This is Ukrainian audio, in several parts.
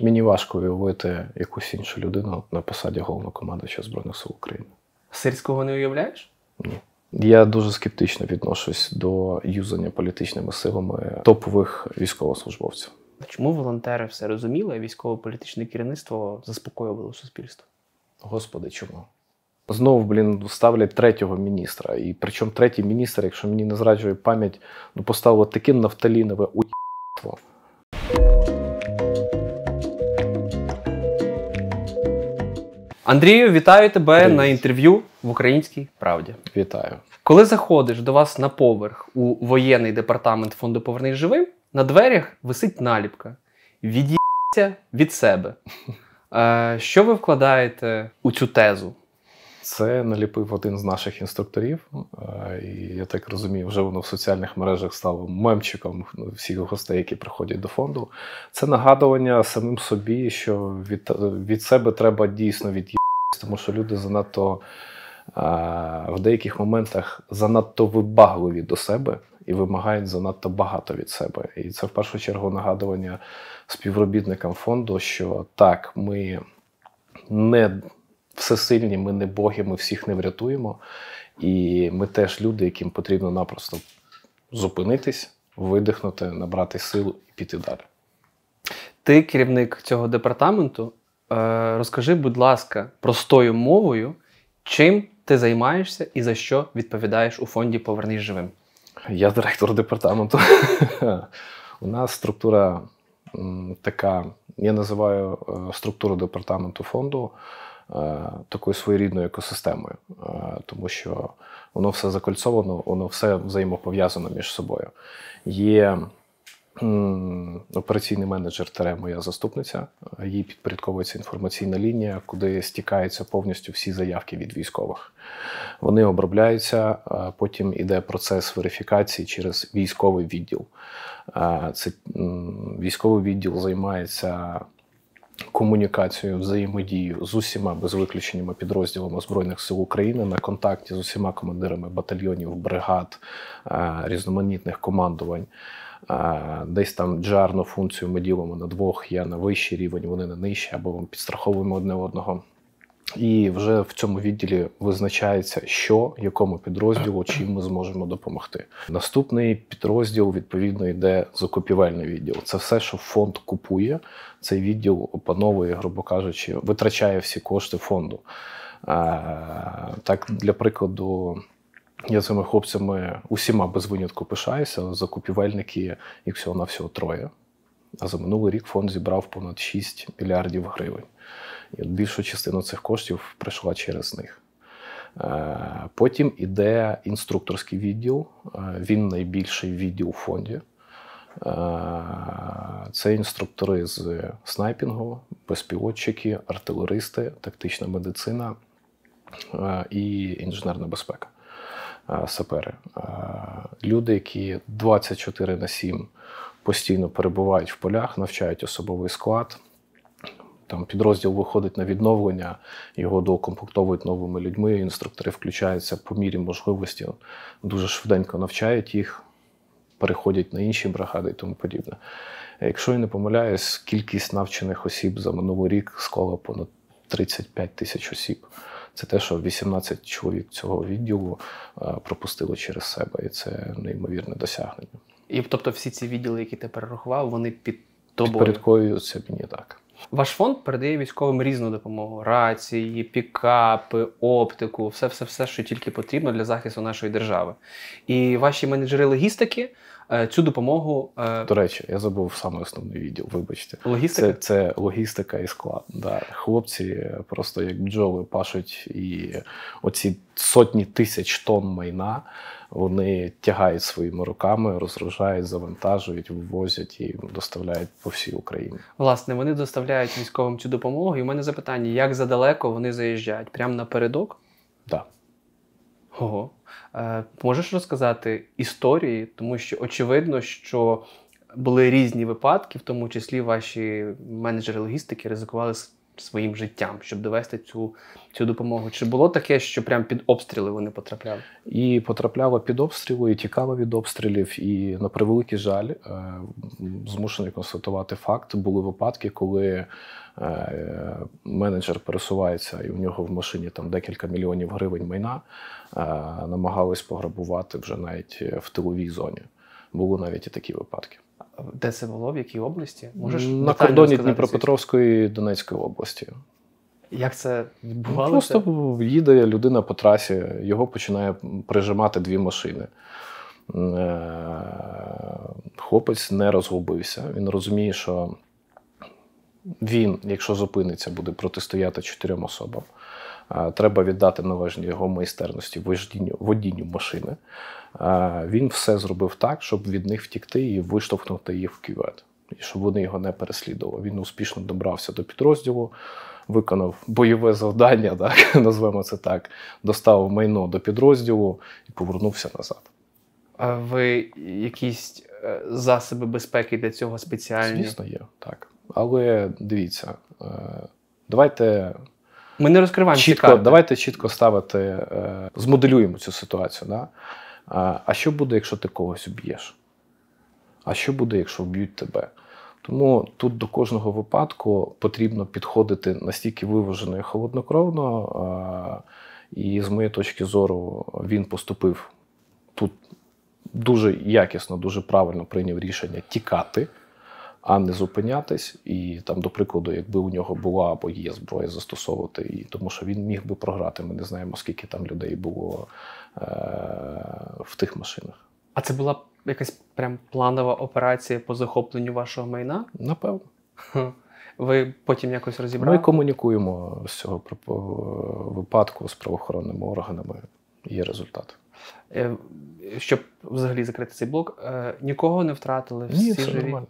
Мені важко уявити якусь іншу людину на посаді головнокомандуюча Збройних сил України. Сирського не уявляєш? Ні. Я дуже скептично відношусь до юзання політичними силами топових військовослужбовців. Чому волонтери все розуміли, а військово-політичне керівництво заспокоювало суспільство? Господи, чому? Знову, блін, ставлять третього міністра. І причому третій міністр, якщо мені не зраджує пам'ять, ну поставило таке нафталінове уєбство. Андрію, вітаю тебе Привіт. на інтерв'ю в Українській правді. Вітаю. Коли заходиш до вас на поверх у воєнний департамент фонду Повернись живим, на дверях висить наліпка Від'їться від себе. Е, що ви вкладаєте у цю тезу? Це наліпив один з наших інструкторів, е, і я так розумію, вже воно в соціальних мережах стало мемчиком всіх гостей, які приходять до фонду. Це нагадування самим собі, що від, від себе треба дійсно від'їбатися, тому що люди занадто е, в деяких моментах занадто вибагливі до себе і вимагають занадто багато від себе. І це в першу чергу нагадування співробітникам фонду, що так, ми не всесильні, ми не боги, ми всіх не врятуємо. І ми теж люди, яким потрібно напросто зупинитись, видихнути, набрати силу і піти далі. Ти керівник цього департаменту. Е, розкажи, будь ласка, простою мовою, чим ти займаєшся і за що відповідаєш у фонді Повернись живим. Я директор департаменту. У нас структура така, я називаю е, структуру департаменту фонду такою своєрідною екосистемою, е, тому що воно все закольцовано, воно все взаємопов'язано між собою. Є операційний менеджер тере моя заступниця, е, їй підпорядковується інформаційна лінія, куди стікаються повністю всі заявки від військових. Вони обробляються, а потім іде процес верифікації через військовий відділ. Це військовий відділ займається комунікацією, взаємодію з усіма без виключеннями підрозділами Збройних сил України на контакті з усіма командирами батальйонів, бригад, різноманітних командувань. Десь там джарну функцію ми ділимо на двох, я на вищий рівень, вони на нижчий, або підстраховуємо одне одного. І вже в цьому відділі визначається, що якому підрозділу чим ми зможемо допомогти. Наступний підрозділ відповідно йде закупівельний відділ. Це все, що фонд купує. Цей відділ опановує, грубо кажучи, витрачає всі кошти фонду. А, Так, для прикладу. Я цими хлопцями усіма без винятку пишаюся. Закупівельники їх всього на всього троє. А за минулий рік фонд зібрав понад 6 мільярдів гривень. І от більшу частину цих коштів прийшла через них. Е, Потім іде інструкторський відділ. Е, Він найбільший відділ у фонді. Е, Це інструктори з снайпінгу, безпілотчики, артилеристи, тактична медицина і інженерна безпека. Сапери. Люди, які 24 на 7 постійно перебувають в полях, навчають особовий склад. Там підрозділ виходить на відновлення, його доукомплектовують новими людьми. Інструктори включаються по мірі можливості, дуже швиденько навчають їх, переходять на інші бригади і тому подібне. Якщо я не помиляюсь, кількість навчених осіб за минулий рік склала понад 35 тисяч осіб. Це те, що 18 чоловік цього відділу е, пропустили через себе, і це неймовірне досягнення. І тобто всі ці відділи, які ти перерахував, вони під тобою. Підпорядковуються мені так. Ваш фонд передає військовим різну допомогу: рації, пікапи, оптику, все, все, все, що тільки потрібно для захисту нашої держави. І ваші менеджери логістики е, цю допомогу. е, До речі, я забув саме основний відділ, вибачте. Логістика? Це, це логістика і склад. Да. Хлопці просто як бджоли пашуть, і оці сотні тисяч тонн майна вони тягають своїми руками, розгружають, завантажують, вивозять і доставляють по всій Україні. Власне, вони доставляють військовим цю допомогу. І в мене запитання: як задалеко вони заїжджають? Прямо напередок? Да. Ого. Е, можеш розказати історії, тому що очевидно, що були різні випадки, в тому числі ваші менеджери логістики ризикували своїм життям, щоб довести цю, цю допомогу? Чи було таке, що прямо під обстріли вони потрапляли? І потрапляла під обстріли, і тікала від обстрілів. І на превеликий жаль, е, змушений констатувати факт. Були випадки, коли е, менеджер пересувається, і у нього в машині там декілька мільйонів гривень майна е, намагались пограбувати вже навіть в тиловій зоні. Були навіть і такі випадки. Де це було? В якій області? Можеш на кордоні Дніпропетровської і Донецької області. Як це відбувалося? Просто їде людина по трасі, його починає прижимати дві машини. Е, хлопець не розгубився. Він розуміє, що він, якщо зупиниться, буде протистояти чотирьом особам. Треба віддати належні його майстерності водінню, водінню машини. Він все зробив так, щоб від них втікти і виштовхнути їх в кювет, і щоб вони його не переслідували. Він успішно добрався до підрозділу, виконав бойове завдання, так, назвемо це так, доставив майно до підрозділу і повернувся назад. А ви якісь е, засоби безпеки для цього спеціальні? Звісно, є, так. Але дивіться, е, давайте. Ми не розкриваємо чітко, давайте чітко ставити, е, змоделюємо цю ситуацію. Да? А що буде, якщо ти когось вб'єш? А що буде, якщо вб'ють тебе? Тому тут до кожного випадку потрібно підходити настільки виважено і холоднокровно. І з моєї точки зору він поступив тут дуже якісно, дуже правильно прийняв рішення тікати, а не зупинятись. І там, до прикладу, якби у нього була або є зброя застосовувати, і тому що він міг би програти. Ми не знаємо, скільки там людей було е- в тих машинах. А це була якась прям планова операція по захопленню вашого майна? Напевно. Ви потім якось розібрали? Ми комунікуємо з цього випадку з правоохоронними органами. Є результат. Е, щоб взагалі закрити цей блок, е, нікого не втратили. Всі Ні, все живі? нормально.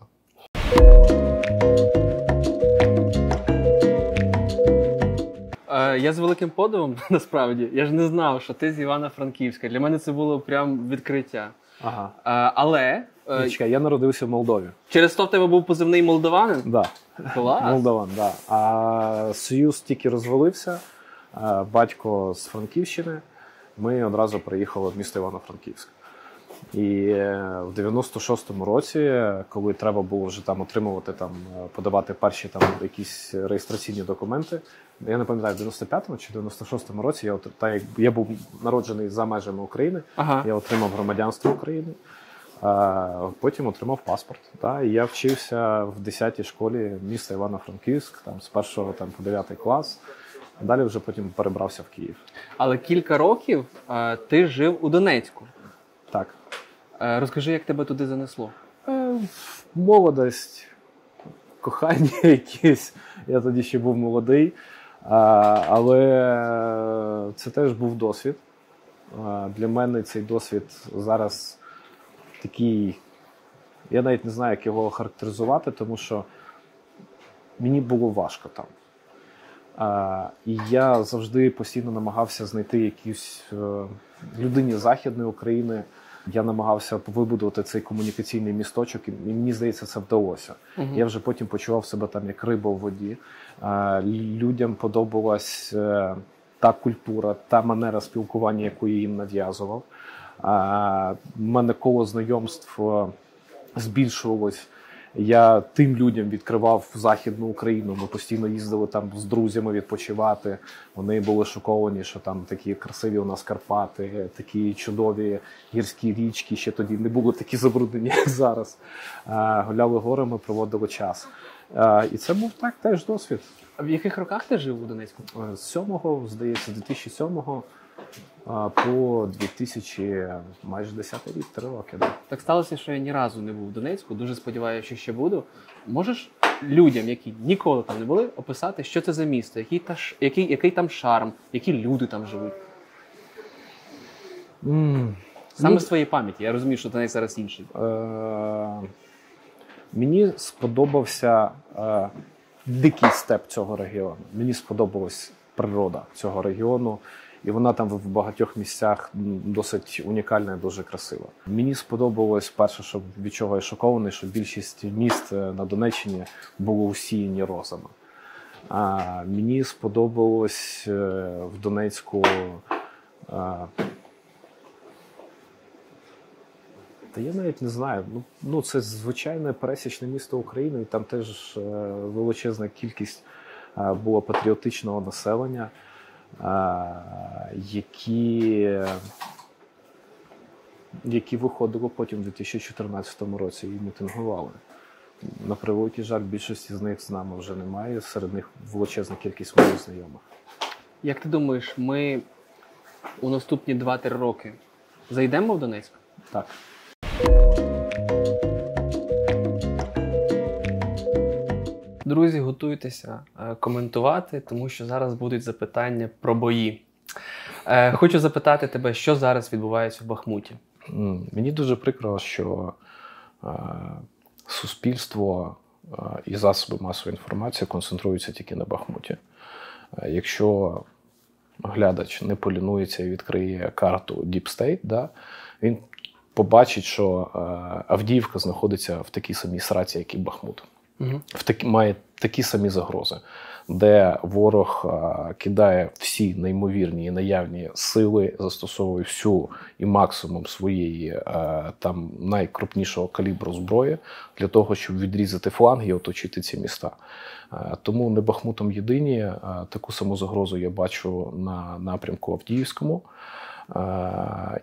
Е, я з великим подивом насправді я ж не знав, що ти з Івано-Франківська. Для мене це було прям відкриття. Ага. Але Ні, чекай, я народився в Молдові. через то в тебе був позивний молдованин? Да. Клас. Молдаван, да. А Союз тільки розвалився. Батько з Франківщини. Ми одразу приїхали в місто Івано-Франківськ. І е, в 96-му році, коли треба було вже там отримувати там, подавати перші там якісь реєстраційні документи, я не пам'ятаю, в 95-му чи 96-му році я та як я був народжений за межами України, ага. я отримав громадянство України, а потім отримав паспорт. Та, І я вчився в 10-й школі міста Івано-Франківськ, там з 1 там, по 9 клас. Далі вже потім перебрався в Київ. Але кілька років а, ти жив у Донецьку. А, розкажи, як тебе туди занесло? Е, молодость, кохання якісь. Я тоді ще був молодий. Але це теж був досвід. Для мене цей досвід зараз такий. Я навіть не знаю, як його характеризувати, тому що мені було важко там. І я завжди постійно намагався знайти якусь е, людині Західної України. Я намагався вибудувати цей комунікаційний місточок, і мені здається, це вдалося. Угу. Я вже потім почував себе там як риба в воді. Людям подобалась е, та культура, та манера спілкування, яку я їм нав'язував. У мене коло знайомств е, збільшувалось. Я тим людям відкривав Західну Україну. Ми постійно їздили там з друзями відпочивати. Вони були шоковані, що там такі красиві у нас Карпати, такі чудові гірські річки. Ще тоді не були такі забруднені, як зараз. Гуляли горами, проводили час. І це був так теж досвід. А в яких роках ти жив у Донецьку? З 7-го, здається, 2007-го по 2000, майже 10 рік, 3 роки. Да. Так сталося, що я ні разу не був в Донецьку. Дуже сподіваюся, що ще буду. Можеш людям, які ніколи там не були, описати, що це за місто, який та який, який там шарм, які люди там живуть? Mm. Саме ну, з твоєї пам'яті. Я розумію, що Донець зараз інший. Е- Мені сподобався е- дикий степ цього регіону. Мені сподобалась природа цього регіону і вона там в багатьох місцях досить унікальна і дуже красива. Мені сподобалось перше, що від чого я шокований, що більшість міст е, на Донеччині було усіяні розами. А, Мені сподобалось е, в Донецьку. А, Та я навіть не знаю. Ну, ну це звичайне пересічне місто України, і там теж е, величезна кількість е, була патріотичного населення, е, які які виходили потім у 2014 році і мітингували. На превеликий жаль, більшості з них з нами вже немає. Серед них величезна кількість моїх знайомих. Як ти думаєш, ми у наступні 2-3 роки зайдемо в Донецьк? Так. Друзі, готуйтеся е, коментувати, тому що зараз будуть запитання про бої. Е, хочу запитати тебе, що зараз відбувається в Бахмуті. Мені дуже прикро, що е, суспільство і засоби масової інформації концентруються тільки на Бахмуті. Якщо глядач не полінується і відкриє карту Deep State, да, він побачить, що Авдіївка знаходиться в такій самій сраці, як і Бахмут угу. в такі має такі самі загрози, де ворог кидає всі неймовірні і наявні сили, застосовує всю і максимум своєї там найкрупнішого калібру зброї для того, щоб відрізати фланги і оточити ці міста. Тому не Бахмутом єдині. Таку саму загрозу я бачу на напрямку Авдіївському.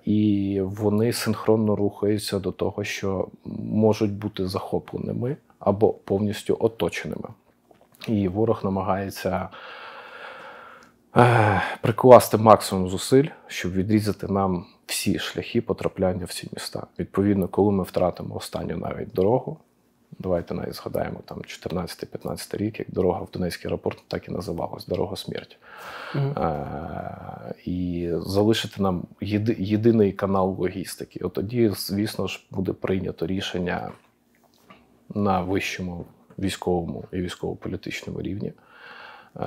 І вони синхронно рухаються до того, що можуть бути захопленими або повністю оточеними. І ворог намагається е, прикласти максимум зусиль, щоб відрізати нам всі шляхи потрапляння в ці міста. Відповідно, коли ми втратимо останню навіть дорогу. Давайте навіть згадаємо там 14-15 рік, як дорога в Донецький аеропорт так і називалась дорога смерті. Mm-hmm. Е, І залишити нам єди, єдиний канал логістики. От тоді, звісно ж, буде прийнято рішення на вищому військовому і військово-політичному рівні е,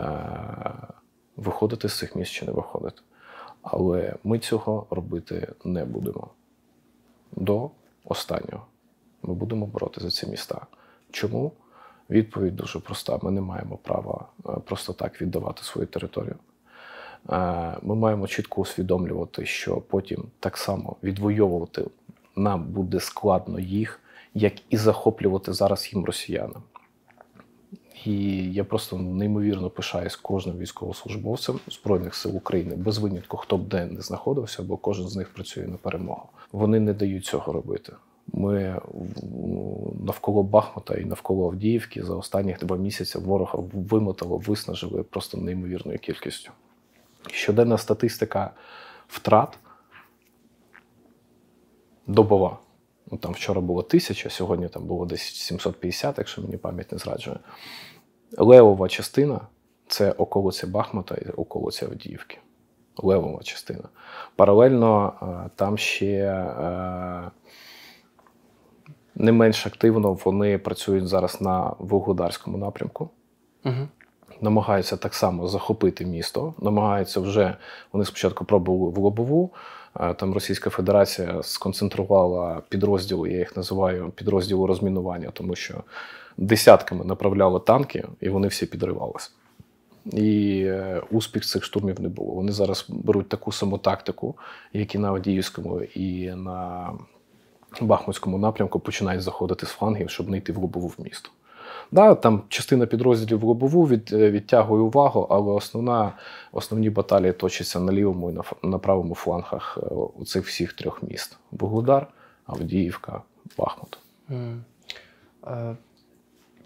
виходити з цих місць чи не виходити. Але ми цього робити не будемо. До останнього ми будемо боротися за ці міста. Чому? Відповідь дуже проста: ми не маємо права е, просто так віддавати свою територію. Е, ми маємо чітко усвідомлювати, що потім так само відвоювати нам буде складно їх як і захоплювати зараз їм росіянам. І я просто неймовірно пишаюсь кожним військовослужбовцем Збройних сил України без винятку, хто б де не знаходився, бо кожен з них працює на перемогу. Вони не дають цього робити. Ми навколо Бахмута і навколо Авдіївки за останні два місяці ворога вимотало, виснажили просто неймовірною кількістю. Щоденна статистика втрат добова. Ну, Там вчора було тисяча, сьогодні там було десь 750, якщо мені пам'ять не зраджує. Левова частина це околиця Бахмута і околиця Авдіївки. Левова частина. Паралельно е, там ще е, не менш активно вони працюють зараз на Вугледарському напрямку. Угу. Намагаються так само захопити місто, намагаються вже вони спочатку пробували в Лобову. Там Російська Федерація сконцентрувала підрозділи, я їх називаю підрозділи розмінування, тому що десятками направляли танки, і вони всі підривалися. І е, успіх цих штурмів не було. Вони зараз беруть таку саму тактику, як і на Авдіївському, і на Бахмутському напрямку починають заходити з флангів, щоб не йти в лобову в місто. Да, Там частина підрозділів в лобову від, е, відтягує увагу, але основна, основні баталії точаться на лівому і на, на правому флангах е, у цих всіх трьох міст: Буглудар, Авдіївка, Бахмут. Mm. Uh...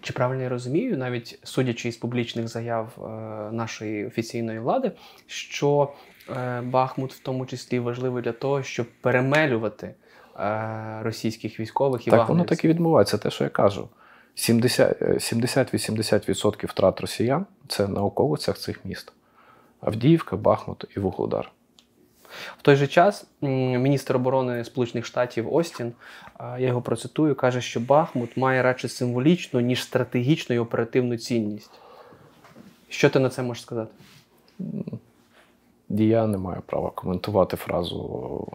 Чи правильно я розумію, навіть судячи із публічних заяв е, нашої офіційної влади, що е, Бахмут в тому числі важливий для того, щоб перемелювати е, російських військових і так воно так і відбувається, те, що я кажу. 70-80% втрат росіян це на околицях цих міст: Авдіївка, Бахмут і Вугледар. В той же час міністр оборони Сполучених Штатів Остін, я його процитую, каже, що Бахмут має радше символічну, ніж стратегічну і оперативну цінність. Що ти на це можеш сказати? Я не маю права коментувати фразу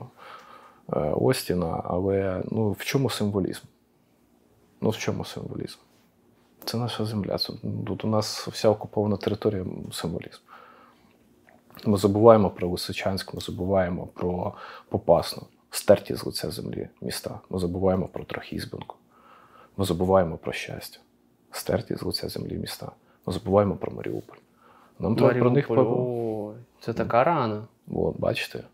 е, Остіна, але ну, в чому символізм? Ну в чому символізм? Це наша земля. Тут у нас вся окупована територія символізм. Ми забуваємо про Лисичанськ, ми забуваємо про Попасну, стерті з лиця землі міста. Ми забуваємо про Трохізбинку. Ми забуваємо про щастя, стерті з лиця землі міста. Ми забуваємо про Маріуполь. Нам треба про них О, Це така рана. От, бачите,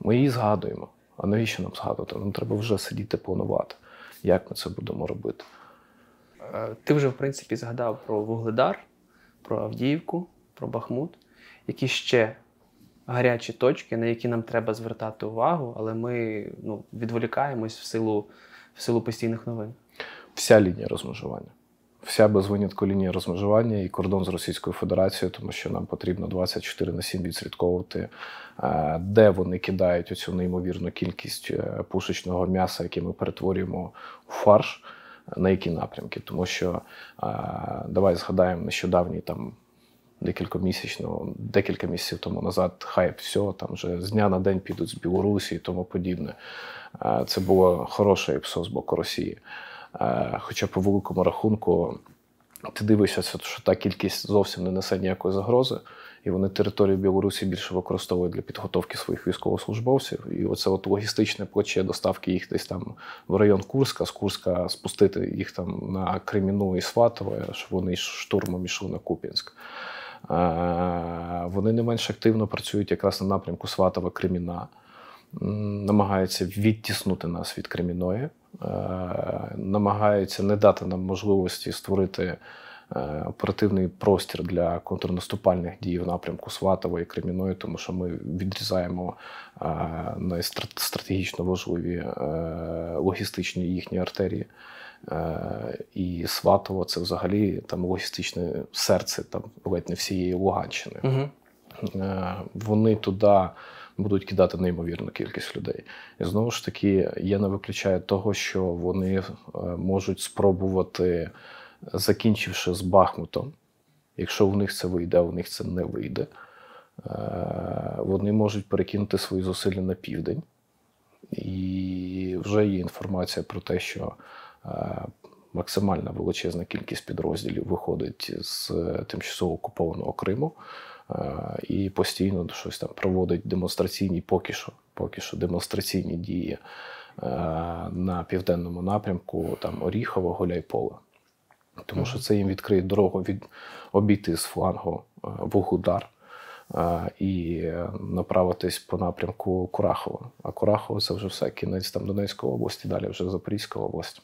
ми її згадуємо. А навіщо нам згадувати? Нам треба вже сидіти, планувати, як ми це будемо робити. Е, ти вже, в принципі, згадав про Вугледар, про Авдіївку, про Бахмут. Які ще гарячі точки, на які нам треба звертати увагу, але ми ну, відволікаємось в силу, в силу постійних новин. Вся лінія розмежування вся без винятку лінія розмежування і кордон з Російською Федерацією, тому що нам потрібно 24 на 7 відслідковувати, е, де вони кидають оцю неймовірну кількість е, пушечного м'яса, яке ми перетворюємо у фарш. На які напрямки, тому що е, давай згадаємо нещодавній там декілька місячного, декілька місяців тому назад, хай все там вже з дня на день підуть з Білорусі і тому подібне. Це було хороше іпсо з боку Росії. Е, хоча по великому рахунку ти дивишся, що та кількість зовсім не несе ніякої загрози, і вони територію Білорусі більше використовують для підготовки своїх військовослужбовців. І оце от логістичне плече доставки їх десь там в район Курська, з Курська спустити їх там на Креміну і Сватове, щоб вони штурмом йшли на Куп'янськ. Е, вони не менш активно працюють якраз на напрямку Сватова Креміна, намагаються відтіснути нас від Креміної. Е, намагаються не дати нам можливості створити е, оперативний простір для контрнаступальних дій в напрямку Сватової Креміної, тому що ми відрізаємо е, найстратегічно важливі логістичні їхні артерії. І Сватово це взагалі там логістичне серце там ледь не всієї Луганщини. Угу. Вони туди будуть кидати неймовірну кількість людей. І знову ж таки, я не виключаю того, що вони е, можуть спробувати, закінчивши з Бахмутом, якщо в них це вийде, а в них це не вийде, е, вони можуть перекинути свої зусилля на південь. І вже є інформація про те, що е, максимальна величезна кількість підрозділів виходить з тимчасово окупованого Криму. Е, і постійно щось там проводить демонстраційні поки що, поки що демонстраційні дії е, на південному напрямку, там Оріхово, Гуляйполе. Тому що це їм відкриє дорогу від обійти з флангу е, Вугудар і направитись по напрямку Курахова. А Курахово це вже все кінець там Донецької області, далі вже Запорізька область.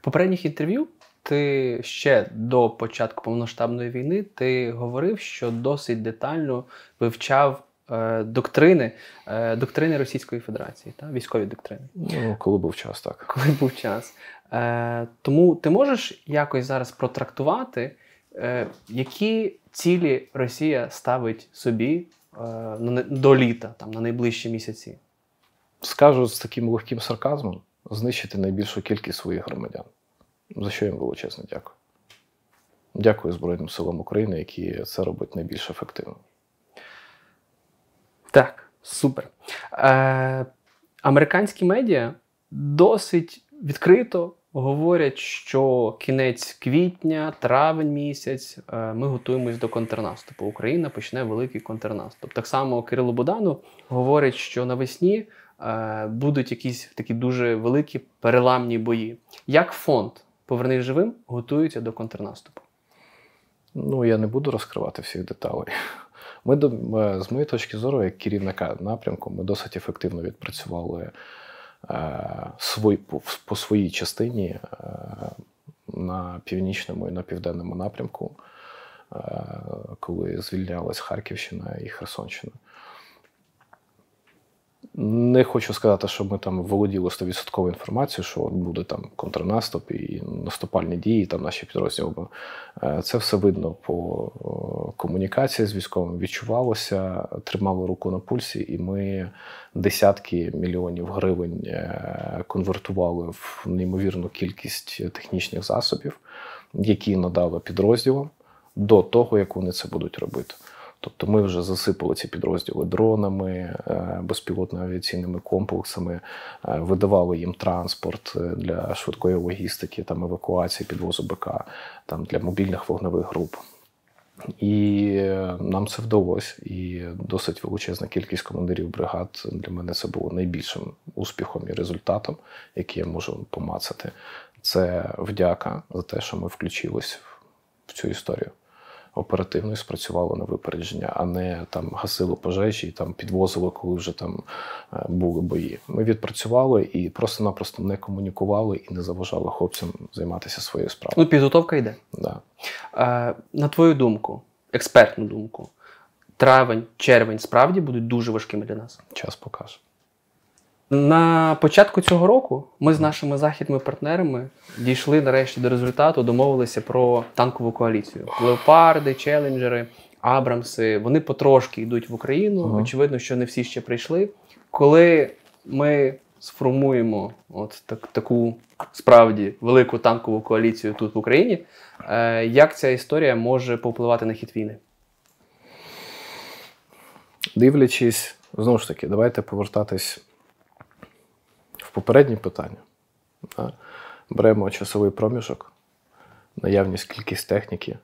Попередніх інтерв'ю ти ще до початку повноштабної війни ти говорив, що досить детально вивчав е, доктрини е, доктрини Російської Федерації, та військові доктрини. Ну, коли був час, так. Коли був час. Е, Тому ти можеш якось зараз протрактувати, е, які цілі Росія ставить собі е, до літа, там, на найближчі місяці? Скажу з таким легким сарказмом: знищити найбільшу кількість своїх громадян за що їм величезно дякую. Дякую Збройним силам України, які це роблять найбільш ефективно. Так, супер. Е, Американські медіа досить відкрито говорять, що кінець квітня, травень місяць е, ми готуємось до контрнаступу. Україна почне великий контрнаступ. Так само Кирило Будану говорить, що навесні е, будуть якісь такі дуже великі переламні бої. Як фонд Повернись живим готуються до контрнаступу. Ну, я не буду розкривати всіх деталей. Ми, з моєї точки зору, як керівника напрямку, ми досить ефективно відпрацювали е, свій, по, своїй частині е, на північному і на південному напрямку, е, коли звільнялась Харківщина і Херсонщина. Не хочу сказати, що ми там володіли 100% інформацією, що буде там контрнаступ і наступальні дії, там наші підрозділи. Е, це все видно по комунікації з військовим. Відчувалося, тримали руку на пульсі, і ми десятки мільйонів гривень е, конвертували в неймовірну кількість технічних засобів, які надали підрозділам до того, як вони це будуть робити. Тобто ми вже засипали ці підрозділи дронами, е, безпілотними авіаційними комплексами, е, видавали їм транспорт е, для швидкої логістики, там евакуації, підвозу БК, там для мобільних вогневих груп. І нам це вдалося. І досить величезна кількість командирів бригад для мене це було найбільшим успіхом і результатом, який я можу помацати. Це вдяка за те, що ми включились в цю історію оперативно і спрацювало на випередження, а не там гасило пожежі і там підвозило, коли вже там е, були бої. Ми відпрацювали і просто-напросто не комунікували і не заважали хлопцям займатися своєю справою. Ну, підготовка йде. Да. Е, на твою думку, експертну думку, травень, червень справді будуть дуже важкими для нас. Час покаже. На початку цього року ми з нашими західними партнерами дійшли нарешті до результату, домовилися про танкову коаліцію. Леопарди, челенджери, Абрамси. Вони потрошки йдуть в Україну. Ага. Очевидно, що не всі ще прийшли. Коли ми сформуємо от так, таку справді велику танкову коаліцію тут в Україні, е, як ця історія може повпливати на хід війни? Дивлячись, знову ж таки, давайте повертатись в попереднє питання. Да? Беремо часовий проміжок, наявність кількість техніки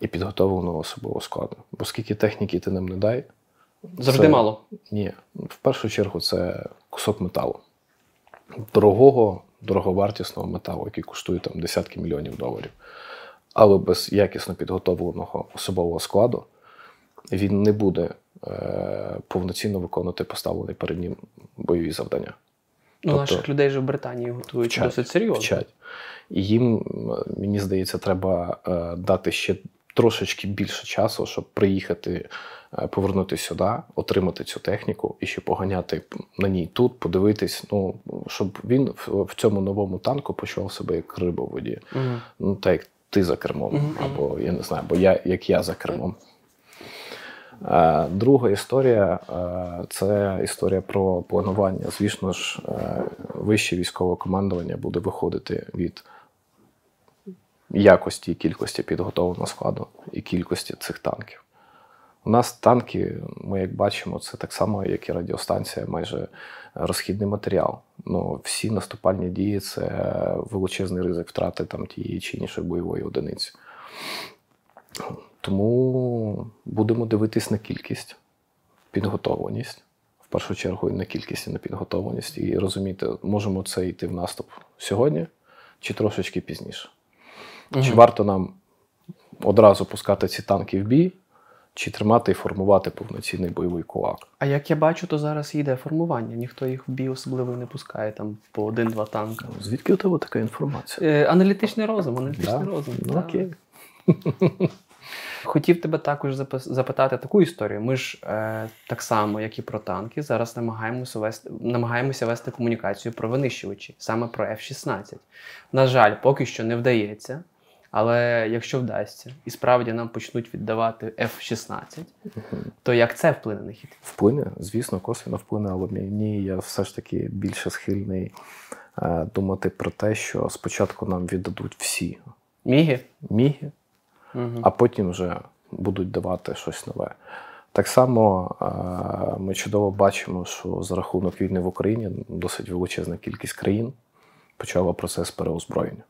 і підготовленого особового складу. Бо скільки техніки ти нам не дай, Завжди Це- мало. ні, в першу чергу це кусок металу. Дорогого, дороговартісного металу, який коштує там десятки мільйонів доларів. Але без якісно підготовленого особового складу він не буде е, повноцінно виконувати поставлені перед ним бойові завдання. Ну, Тобто- наших людей вже в Британії готують Вчать, досить серйозно. Вчать. І їм, мені здається, треба е, дати ще трошечки більше часу, щоб приїхати, е, повернутися сюди, отримати цю техніку і ще поганяти на ній тут, подивитись, ну, щоб він в, в цьому новому танку почував себе як риба в воді. Мгм. Ну, так як ти за кермом, мгм. або я не знаю, або я, як я за кермом. Е, Друга історія е, це історія про планування. Звісно ж, е, вище військове командування буде виходити від якості і кількості підготовленого складу і кількості цих танків. У нас танки, ми як бачимо, це так само, як і радіостанція, майже розхідний матеріал. Ну, всі наступальні дії це величезний ризик втрати там тієї чи іншої бойової одиниці. Тому будемо дивитись на кількість, підготовленість. В першу чергу і на кількість і на підготовленість. І розуміти, можемо це йти в наступ сьогодні чи трошечки пізніше. Чи варто нам одразу пускати ці танки в бій, чи тримати і формувати повноцінний бойовий кулак? А як я бачу, то зараз йде формування. Ніхто їх в бій особливо не пускає там по один-два танка. Звідки у тебе така інформація? Е, аналітичний розум, аналітичний Да? розум. Ну, да. окей. Хотів тебе також запитати таку історію. Ми ж е, так само, як і про танки, зараз намагаємося вести, намагаємося вести комунікацію про винищувачі, саме про F-16. На жаль, поки що не вдається. Але якщо вдасться, і справді нам почнуть віддавати F-16, то як це вплине на хід? Вплине, звісно, косвіно вплине, але мені я все ж таки більше схильний е, думати про те, що спочатку нам віддадуть всі Міги? міги, Угу. а потім вже будуть давати щось нове. Так само е, ми чудово бачимо, що за рахунок війни в Україні досить величезна кількість країн почала процес переозброєння.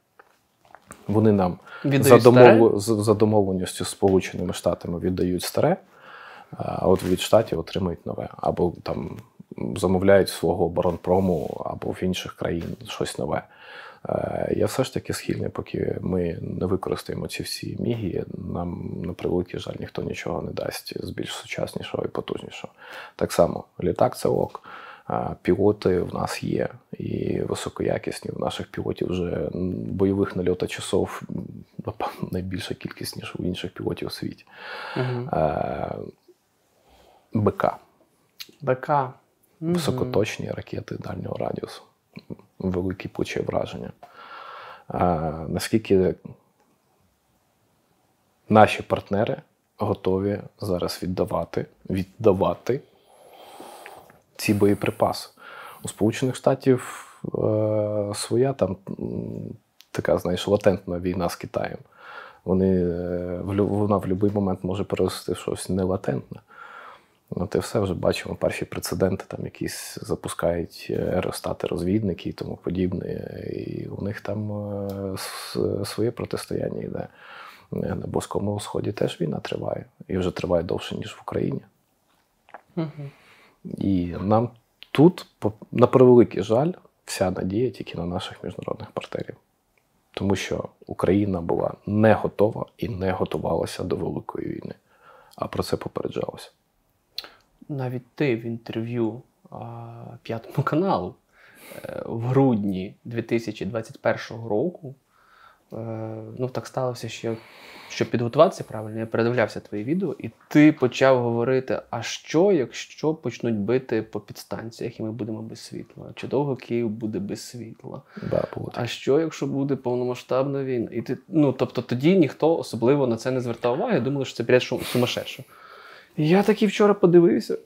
Вони нам за, домов... за домовленістю з Сполученими Штатами віддають старе, а от від штатів отримують нове. Або там замовляють свого оборонпрому, або в інших країн щось нове. Е, Я все ж таки схильний, поки ми не використаємо ці всі міги, нам на превеликий жаль ніхто нічого не дасть з більш сучаснішого і потужнішого. Так само, літак це ок. Пілоти в нас є і високоякісні. В наших пілотів вже бойових нальота часов напевно, найбільша кількість, ніж у інших пілотів у світі. Угу. Е, БК БК. Високоточні ракети дальнього радіусу, великі плечі враження. А, наскільки наші партнери готові зараз віддавати, віддавати ці боєприпаси? У Сполучених Штатів е, своя там така, знаєш, латентна війна з Китаєм. Вони, е, вона в будь-який момент може перерости щось нелатентне. От і все вже бачимо перші прецеденти, там якісь запускають е, аеростати, розвідники і тому подібне. І у них там е, своє протистояння йде. Е, На Близькому Сході теж війна триває. І вже триває довше, ніж в Україні. Мгм. І нам тут, на превеликий жаль, вся надія тільки на наших міжнародних партнерів. Тому що Україна була не готова і не готувалася до великої війни, а про це попереджалося. Навіть ти в інтерв'ю п'ятому каналу е, в грудні 2021 року. е, Ну, так сталося, що щоб підготуватися правильно, я передивлявся твої відео, і ти почав говорити: а що, якщо почнуть бити по підстанціях, і ми будемо без світла? Чи довго Київ буде без світла? Да, А що, якщо буде повномасштабна війна? І ти, ну, тобто тоді ніхто особливо на це не звертав уваги, думали, що це шум- сумасшедше. Я такі вчора подивився.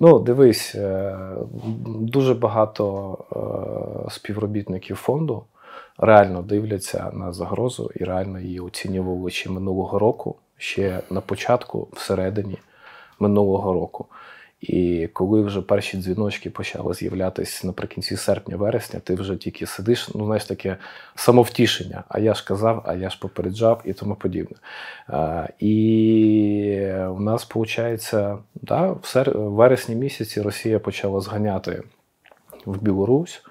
Ну, дивись, е, дуже багато е, співробітників фонду реально дивляться на загрозу і реально її оцінювали ще минулого року, ще на початку, всередині минулого року. І коли вже перші дзвіночки почали з'являтися наприкінці серпня-вересня, ти вже тільки сидиш, ну знаєш таке самовтішення. А я ж казав, а я ж попереджав і тому подібне. А, і у нас виходить, да, в сер... вересні місяці Росія почала зганяти в Білорусь.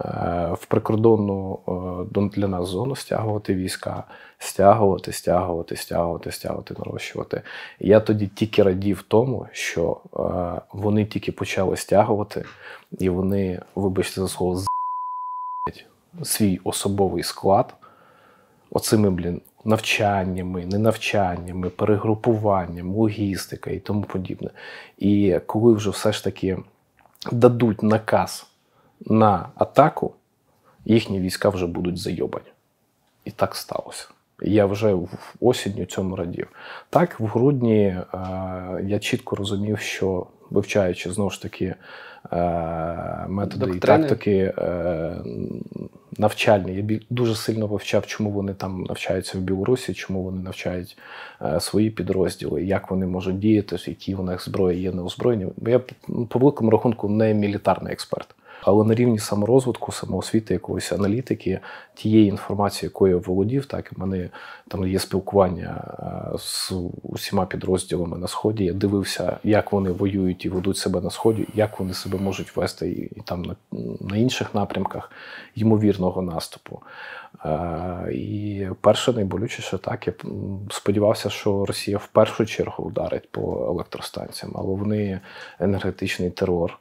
Е, В прикордонну е, для нас зону стягувати війська, стягувати, стягувати, стягувати, стягувати, нарощувати. Я тоді тільки радів тому, що е, вони тільки почали стягувати, і вони, вибачте за слово, з***ять свій особовий склад оцими, блін, навчаннями, ненавчаннями, перегрупуванням, логістика і тому подібне. І коли вже все ж таки дадуть наказ на атаку, їхні війська вже будуть зайобані. І так сталося. Я вже в осінню цьому радів. Так, в грудні е, я чітко розумів, що вивчаючи знову ж таки е, методи Доктрини. і тактики е, навчальні, я дуже сильно вивчав, чому вони там навчаються в Білорусі, чому вони навчають е, свої підрозділи, як вони можуть діяти, які у них зброї є неозброєні. Я по великому рахунку не мілітарний експерт. Але на рівні саморозвитку, самоосвіти, якоїсь аналітики, тієї інформації, якою я володів, так в мене там є спілкування е, з усіма підрозділами на сході. Я дивився, як вони воюють і ведуть себе на сході, як вони себе можуть вести і, і там на, на інших напрямках ймовірного наступу. Е, і перше найболючіше так. Я сподівався, що Росія в першу чергу ударить по електростанціям, але вони енергетичний терор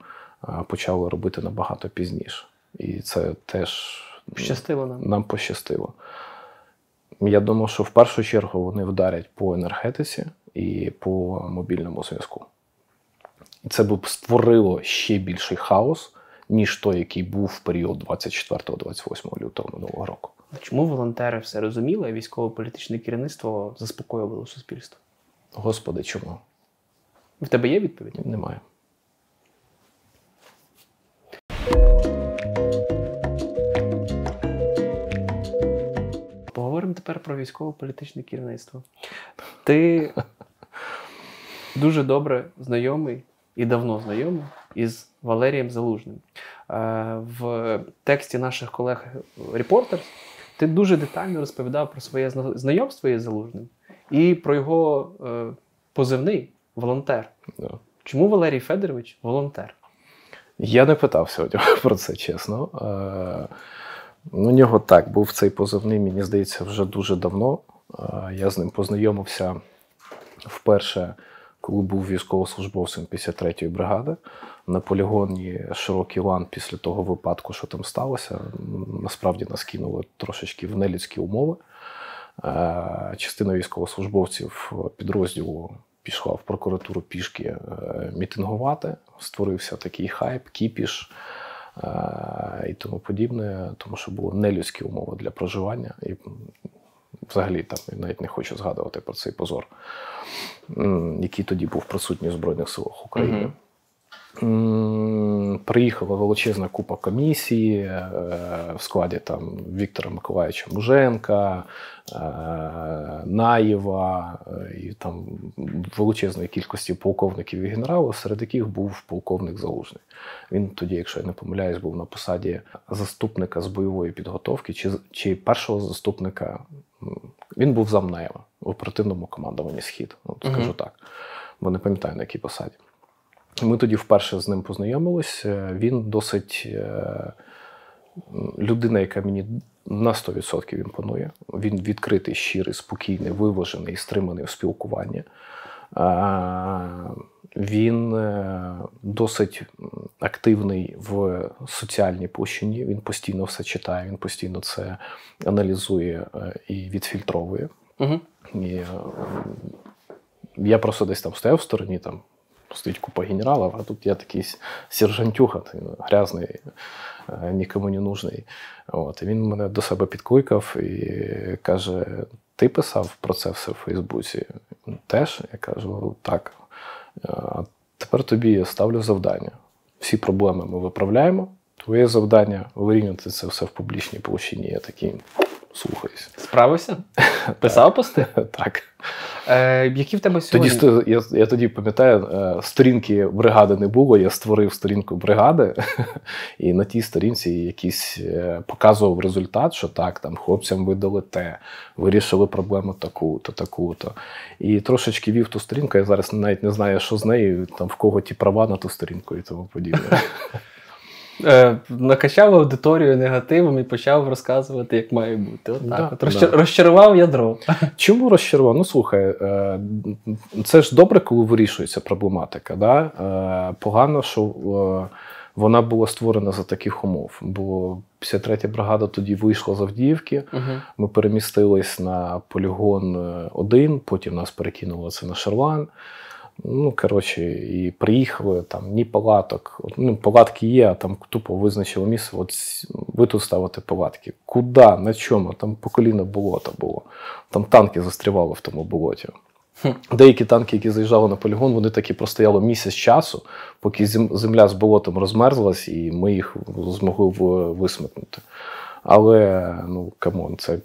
почали робити набагато пізніше. І це теж Щастило нам. нам пощастило. Я думав, що в першу чергу вони вдарять по енергетиці і по мобільному зв'язку. І це б створило ще більший хаос, ніж той, який був в період 24-28 лютого минулого року. Чому волонтери все розуміли, а військово-політичне керівництво заспокоювало суспільство? Господи, чому? В тебе є відповідь? Немає. Поговоримо тепер про військово-політичне керівництво. Ти дуже добре знайомий і давно знайомий із Валерієм Залужним. Е, В тексті наших колег Reporters ти дуже детально розповідав про своє знайомство із Залужним і про його е, позивний волонтер. Чому Валерій Федорович волонтер? Я не питав сьогодні про це, чесно. Е, У нього так був цей позивний, мені здається, вже дуже давно. Е, Я з ним познайомився вперше, коли був військовослужбовцем 53-ї бригади. На полігоні Широкий лан після того випадку, що там сталося, насправді нас кинули трошечки в нелюдські умови. Е, Частина військовослужбовців підрозділу пішла в прокуратуру пішки е, мітингувати. Створився такий хайп, кіпіш е, і тому подібне, тому що були нелюдські умови для проживання. І взагалі там я навіть не хочу згадувати про цей позор, який тоді був присутній в Збройних силах України. Приїхала величезна купа комісії е, в складі там Віктора Миколаївича Муженка, е, Наєва е, і там величезної кількості полковників і генералів, серед яких був полковник Залужний. Він тоді, якщо я не помиляюсь, був на посаді заступника з бойової підготовки чи чи першого заступника. Він був замнаєва в оперативному командуванні Схід. Ну, скажу uh-huh. так, бо не пам'ятаю на якій посаді. Ми тоді вперше з ним познайомилися. Він досить е, людина, яка мені на 100% імпонує. Він відкритий, щирий, спокійний, виважений, стриманий у спілкуванні. Він е, досить активний в соціальній площині. Він постійно все читає, він постійно це аналізує е, і відфільтровує. Угу. І Я просто десь там стояв в стороні, там стоїть купа генералів, а тут я такий сержантюха, грязний, е, нікому не нужний. От. І він мене до себе підкликав і каже: Ти писав про це все в Фейсбуці? Теж? Я кажу, так. А тепер тобі ставлю завдання. Всі проблеми ми виправляємо. Твоє завдання вирівняти це все в публічній площині. Я такий слухаюсь. Справився? Писав пости? Так. Е, Які в тебе сьогодні? Тоді я я тоді пам'ятаю, е, сторінки бригади не було. Я створив сторінку бригади, і на тій сторінці якийсь е, показував результат, що так, там хлопцям видали те, вирішили проблему таку-то, таку-то. І трошечки вів ту сторінку. Я зараз навіть не знаю, що з нею, там в кого ті права на ту сторінку і тому подібне. Е, накачав аудиторію негативом і почав розказувати, як має бути. От так. Да, От розчар... да. Розчарував ядро. Чому розчарував? Ну слухай, е, це ж добре, коли вирішується проблематика. Да? Е, погано, що вона була створена за таких умов. Бо 53-я бригада тоді вийшла з Авдіївки. Угу. Ми перемістились на полігон 1, потім нас перекинуло це на Шерлан. Ну, коротше, і приїхали там ні палаток. Ну, палатки є, а там тупо визначило місце. От ви тут ставите палатки. Куди? На чому? Там по коліна болота було. Там танки застрівали в тому болоті. Деякі танки, які заїжджали на полігон, вони таки простояли місяць часу, поки земля з болотом розмерзлась, і ми їх змогли висмикнути. Але ну come on, це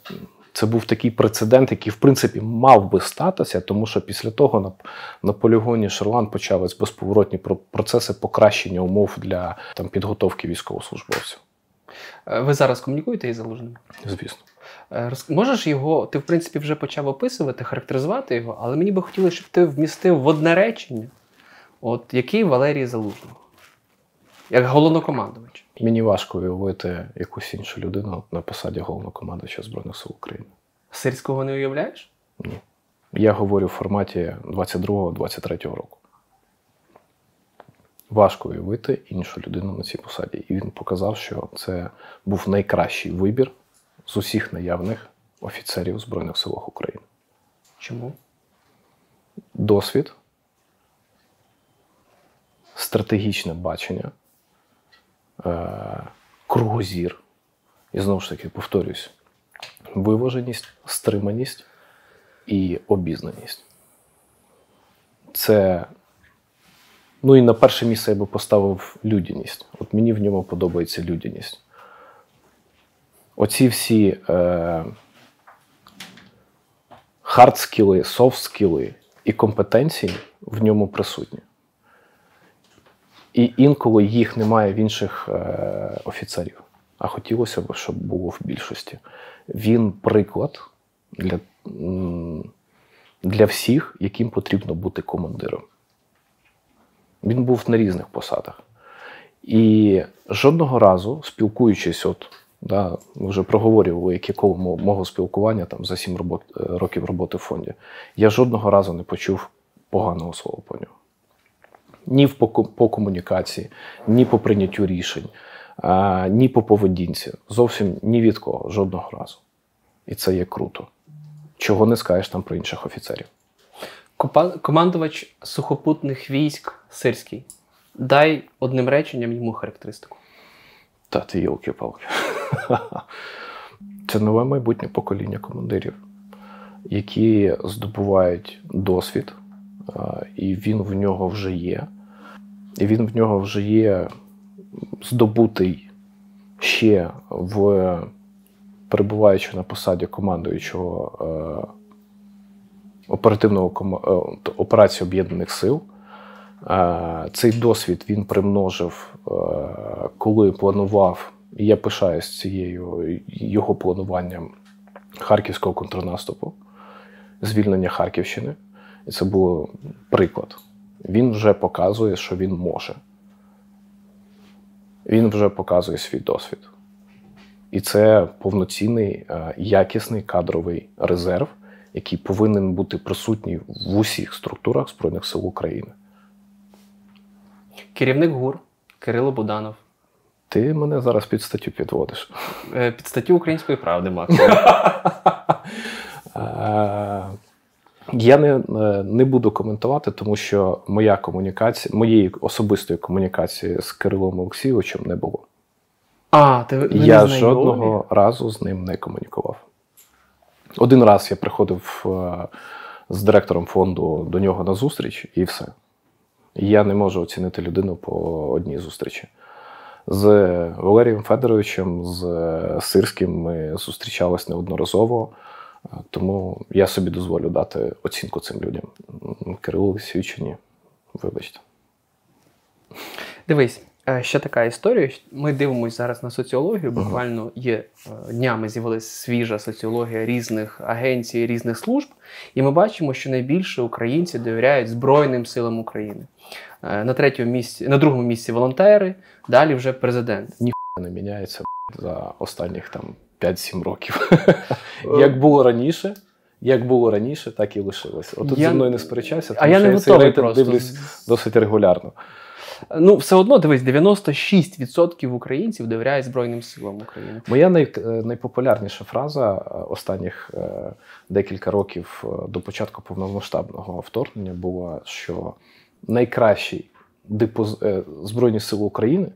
це був такий прецедент, який, в принципі, мав би статися, тому що після того на на полігоні Шерлан почались безповоротні процеси покращення умов для там, підготовки військовослужбовців. Е, ви зараз комунікуєте із Залужним? Звісно. Е, можеш його, ти в принципі вже почав описувати, характеризувати його, але мені би хотілося, щоб ти вмістив в одне речення, от який Валерій Залужний, як головнокомандувач. Мені важко уявити якусь іншу людину на посаді головнокомандувача Збройних сил України. Сирського не уявляєш? Ні. Я говорю в форматі 22-23 року. Важко уявити іншу людину на цій посаді. І він показав, що це був найкращий вибір з усіх наявних офіцерів Збройних сил України. Чому? Досвід, стратегічне бачення. Е, кругозір. І знову ж таки, повторюсь, виваженість, стриманість і обізнаність. Це, ну і на перше місце я би поставив людяність. От мені в ньому подобається людяність. Оці всі е, хард-скіли, софт-скіли і компетенції в ньому присутні. І інколи їх немає в інших е, офіцерів. А хотілося б, щоб було в більшості. Він приклад для, для всіх, яким потрібно бути командиром. Він був на різних посадах. І жодного разу, спілкуючись, от, да, ми вже проговорювали, яке коло мого спілкування там, за 7 робот, е, років роботи в фонді, я жодного разу не почув поганого слова по нього ні в по комунікації, ні по прийняттю рішень, ні по поведінці. Зовсім ні від кого, жодного разу. І це є круто. Чого не скажеш там про інших офіцерів? Командувач сухопутних військ Сирський. Дай одним реченням йому характеристику. Та ти йолки палки Це нове майбутнє покоління командирів, які здобувають досвід, і він в нього вже є. І він в нього вже є здобутий ще в перебуваючи на посаді командуючого е, оперативного е, операції Об'єднаних Сил. Е, Цей досвід він примножив, коли планував, і я пишаюсь цією його плануванням харківського контрнаступу, звільнення Харківщини. І це був приклад. Він вже показує, що він може. Він вже показує свій досвід. І це повноцінний, е, якісний кадровий резерв, який повинен бути присутній в усіх структурах Збройних сил України. Керівник ГУР Кирило Буданов. Ти мене зараз під статтю підводиш. Е, Під статтю Української правди, Макс. Е, Я не, е, не буду коментувати, тому що моя комунікація, моєї особистої комунікації з Кирилом Олексійовичем не було. А, ти ви я знайомі? жодного разу з ним не комунікував. Один раз я приходив е, з директором фонду до нього на зустріч, і все. Я не можу оцінити людину по одній зустрічі. З Валерієм Федоровичем, з Сирським ми зустрічались неодноразово, е, тому я собі дозволю дати оцінку цим людям. М, Кирилу Олексійовичу ні. Вибачте. Дивись, е, ще така історія. Ми дивимося зараз на соціологію. Буквально є е, днями з'явилася свіжа соціологія різних агенцій, різних служб, і ми бачимо, що найбільше українці довіряють Збройним силам України. Е, На третьому місці, на другому місці волонтери, далі вже президент. Ніхто не міняється за останніх там 5-7 років. як було раніше, як було раніше, так і лишилося. От Я- зі мною не сперечайся, А тому я що не я цей рейтинг просто. дивлюсь досить регулярно. Ну, все одно дивись, 96% українців довіряють Збройним силам України. Моя най, е, найпопулярніша фраза е, останніх е, декілька років до початку повномасштабного вторгнення була, що найкращий депоз... Збройні Сили України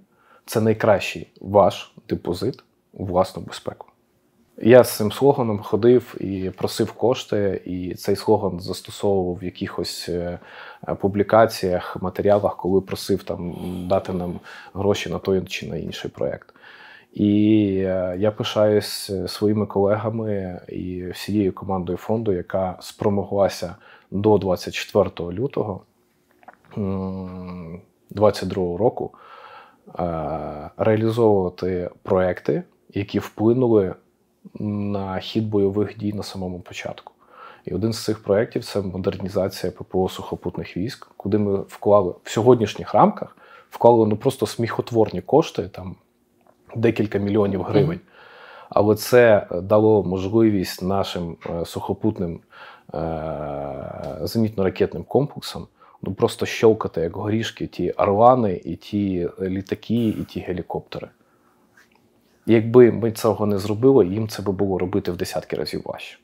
це найкращий ваш депозит у власну безпеку. Я з цим слоганом ходив і просив кошти, і цей слоган застосовував в якихось е, публікаціях, матеріалах, коли просив там дати нам гроші на той чи на інший проєкт. І е, я пишаюсь е, своїми колегами і всією командою фонду, яка спромоглася до 24 лютого 2022 року реалізовувати проекти, які вплинули на хід бойових дій на самому початку. І один з цих проєктів це модернізація ППО сухопутних військ, куди ми вклали в сьогоднішніх рамках вклали ну просто сміхотворні кошти, там декілька мільйонів гривень. Але це дало можливість нашим е, сухопутним е, зенітно-ракетним комплексам ну просто щелкати як горішки ті орлани, і ті літаки, і ті гелікоптери. Якби ми цього не зробили, їм це би було робити в десятки разів важче.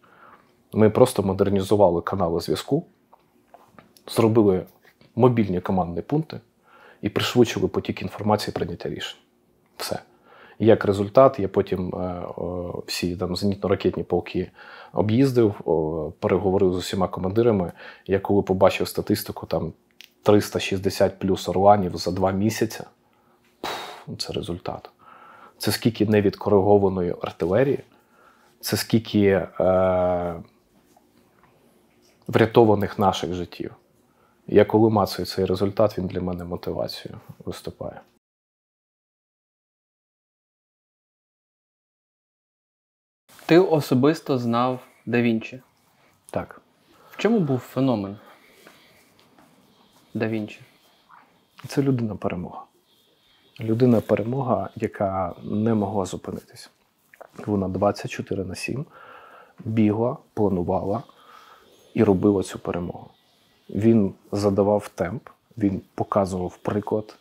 Ми просто модернізували канали зв'язку, зробили мобільні командні пункти і пришвидшили потік інформації прийняття рішень. Все. Як результат, я потім е, всі там зенітно-ракетні полки об'їздив, переговорив з усіма командирами. Я коли побачив статистику, там 360 плюс орланів за два місяці, це результат. Це скільки невідкоригованої артилерії, це скільки е, врятованих наших життів. Я коли мацаю цей результат, він для мене мотивацією виступає. Ти особисто знав Да Вінчі. Так. В чому був феномен Да Вінчі? Це людина перемога. Людина перемога, яка не могла зупинитися. Вона 24 на 7 бігла, планувала і робила цю перемогу. Він задавав темп, він показував приклад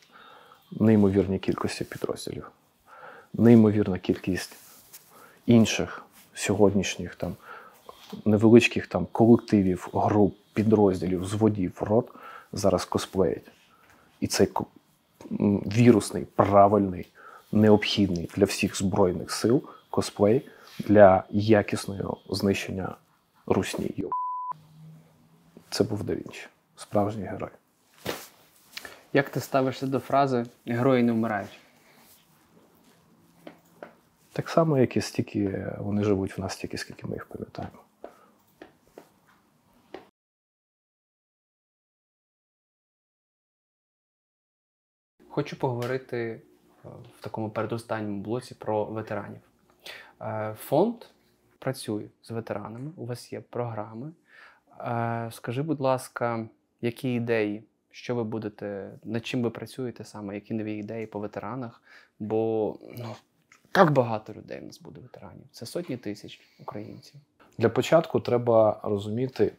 неймовірній кількості підрозділів, неймовірна кількість інших сьогоднішніх там невеличких там колективів, груп, підрозділів, зводів, рот зараз косплеять. І цей вірусний, правильний, необхідний для всіх збройних сил косплей для якісного знищення русні. Йо. Це був Да Вінчі, справжній герой. Як ти ставишся до фрази герої не вмирають? Так само, як і стільки вони живуть в нас, стільки, скільки ми їх пам'ятаємо. Хочу поговорити е, в такому передостанньому блоці про ветеранів. Е, Фонд працює з ветеранами, у вас є програми. Е, Скажи, будь ласка, які ідеї, що ви будете, над чим ви працюєте саме, які нові ідеї по ветеранах? Бо ну, так багато людей в нас буде ветеранів. Це сотні тисяч українців. Для початку треба розуміти,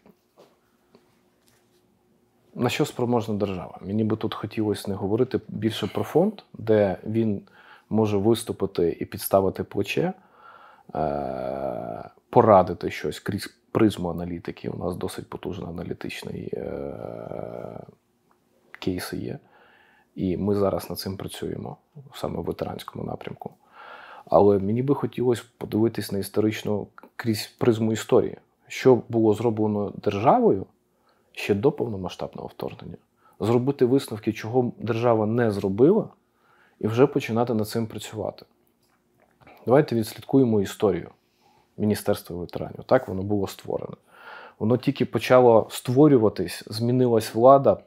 на що спроможна держава. Мені би тут хотілося не говорити більше про фонд, де він може виступити і підставити плече, е, порадити щось крізь призму аналітики. У нас досить потужний аналітичний е, кейси є. І ми зараз над цим працюємо саме в ветеранському напрямку. Але мені би хотілося подивитись на історичну крізь призму історії, що було зроблено державою ще до повномасштабного вторгнення, зробити висновки, чого держава не зробила, і вже починати над цим працювати. Давайте відслідкуємо історію Міністерства ветеранів. Так воно було створене. Воно тільки почало створюватись, змінилась влада,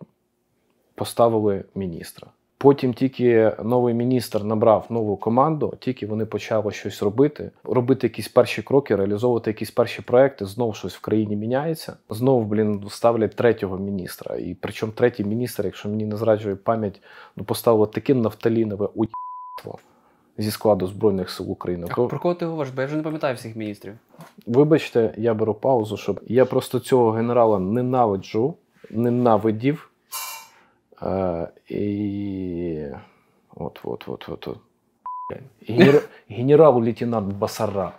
поставили міністра. Потім тільки новий міністр набрав нову команду, тільки вони почали щось робити, робити якісь перші кроки, реалізовувати якісь перші проекти. Знову щось в країні міняється. Знову, блін, ставлять третього міністра. І причому третій міністр, якщо мені не зраджує пам'ять, ну поставило таке нафталінове уїбство зі складу Збройних сил України. А про кого ти говориш? Бо я вже не пам'ятаю всіх міністрів. Вибачте, я беру паузу, щоб я просто цього генерала ненавиджу, ненавидів. Е, і от, от, от, от. от. Генер... Генерал-лейтенант Басара.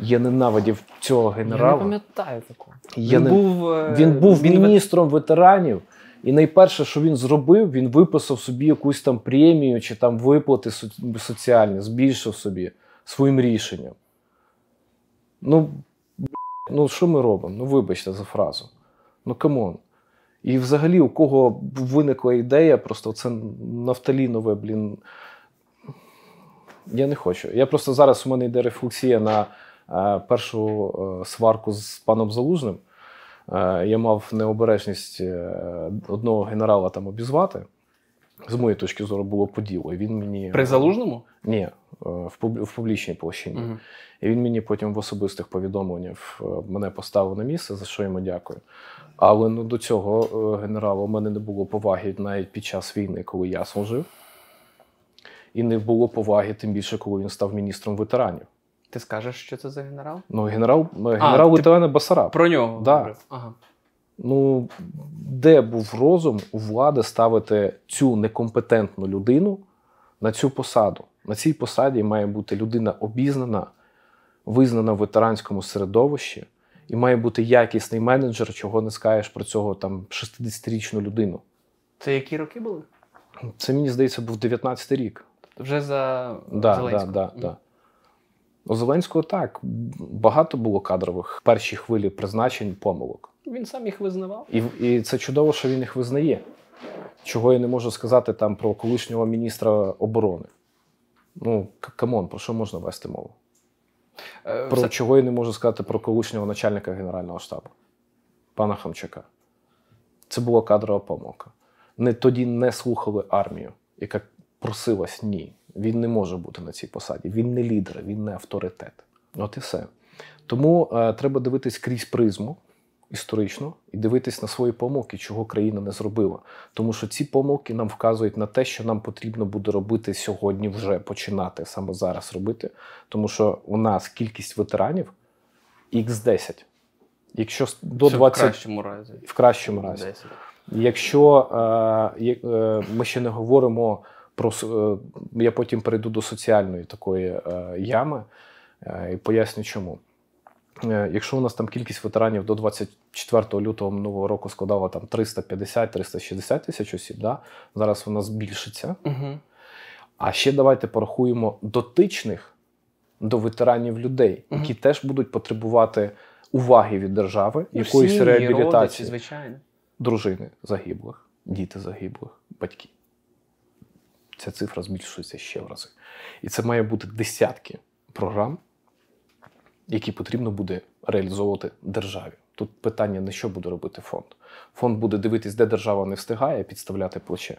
Я ненавидів цього генерала. Я не пам'ятаю такого. Я він, не- був, е, Він був він міністром ветеранів, і найперше, що він зробив, він виписав собі якусь там премію чи там виплати со- соціальні, збільшив собі своїм рішенням. Ну, ну що ми робимо? Ну, вибачте за фразу. Ну come on. І взагалі, у кого виникла ідея, просто це нафталінове, блін. Я не хочу. Я просто зараз у мене йде рефлексія на е, першу е, сварку з паном Залужним. Е, я мав необережність е, одного генерала там обізвати. З моєї точки зору було по ділу. І він мені При залужному? Ні, е, в, в публічній площині. Угу. І він мені потім в особистих повідомленнях е, мене поставив на місце, за що йому дякую. Але ну, до цього е, генерала у мене не було поваги навіть під час війни, коли я служив. І не було поваги, тим більше, коли він став міністром ветеранів. Ти скажеш, що це за генерал? Ну, генерал, генерал ти- ветерана Басараб. Про нього. Да. Ага. Ну, де був розум у влади ставити цю некомпетентну людину на цю посаду? На цій посаді має бути людина обізнана, визнана в ветеранському середовищі, і має бути якісний менеджер, чого не скажеш про цього там 60-річну людину. Це які роки були? Це мені здається був 19 рік. Вже за Да, Зеленського. Да, да, да. У Зеленського так багато було кадрових в першій хвилі призначень помилок. Він сам їх визнавав. І, і це чудово, що він їх визнає. Чого я не можу сказати там про колишнього міністра оборони. Ну, come on, про що можна вести мову? Е, Про все- чого я не можу сказати про колишнього начальника Генерального штабу, пана Хамчака. Це була кадрова помилка. Не, тоді не слухали армію, яка просилась ні. Він не може бути на цій посаді. Він не лідер, він не авторитет. От і все. Тому е, треба дивитись крізь призму історично і дивитись на свої помилки, чого країна не зробила. Тому що ці помилки нам вказують на те, що нам потрібно буде робити сьогодні, вже починати саме зараз робити. Тому що у нас кількість ветеранів x10. Якщо с- до Це 20 в кращому разі. в кращому разі. 10. Якщо е, е, ми ще не говоримо про е, я потім перейду до соціальної такої е, ями е, і поясню чому. Е, якщо у нас там кількість ветеранів до 24 лютого минулого року складала там 350-360 тисяч осіб, да? зараз вона збільшиться. Угу. А ще давайте порахуємо дотичних до ветеранів людей, Мгм. які теж будуть потребувати уваги від держави, якоїсь Родичі, реабілітації звичайно. дружини загиблих, діти загиблих батьків. Ця цифра збільшується ще в рази. І це має бути десятки програм, які потрібно буде реалізовувати державі. Тут питання не що буде робити фонд. Фонд буде дивитись, де держава не встигає, підставляти плече.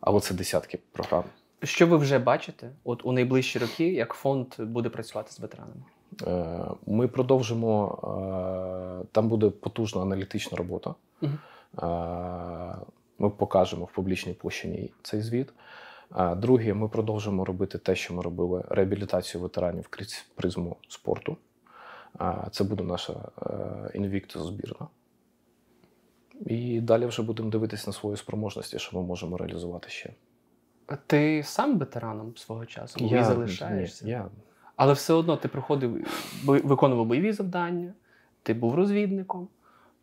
Але це десятки програм. Що ви вже бачите от у найближчі роки, як фонд буде працювати з ветеранами? Е, Ми продовжимо. е, Там буде потужна аналітична робота. Е, Ми покажемо в публічній площині цей звіт. Друге, ми продовжимо робити те, що ми робили: реабілітацію ветеранів крізь призму спорту. Це буде наша інвіктус збірна. І далі вже будемо дивитися на свої спроможності, що ми можемо реалізувати ще. Ти сам ветераном свого часу і залишаєшся. Ні, я Але все одно ти приходив, виконував бойові завдання, ти був розвідником.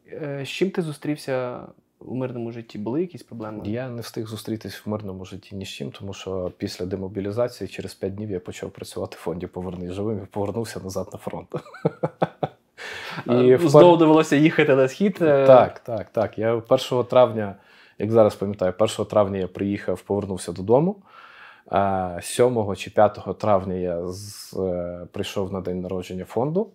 Е, З чим ти зустрівся у мирному житті? Були якісь проблеми? Я не встиг зустрітись в мирному житті ні з чим, тому що після демобілізації через 5 днів я почав працювати в фонді Повернись живим і повернувся назад на фронт. І Знову довелося їхати на схід. е, Так, так, так. Я 1 травня, як зараз пам'ятаю, 1 травня я приїхав, повернувся додому. 7 чи 5 травня я з, е, прийшов на день народження фонду.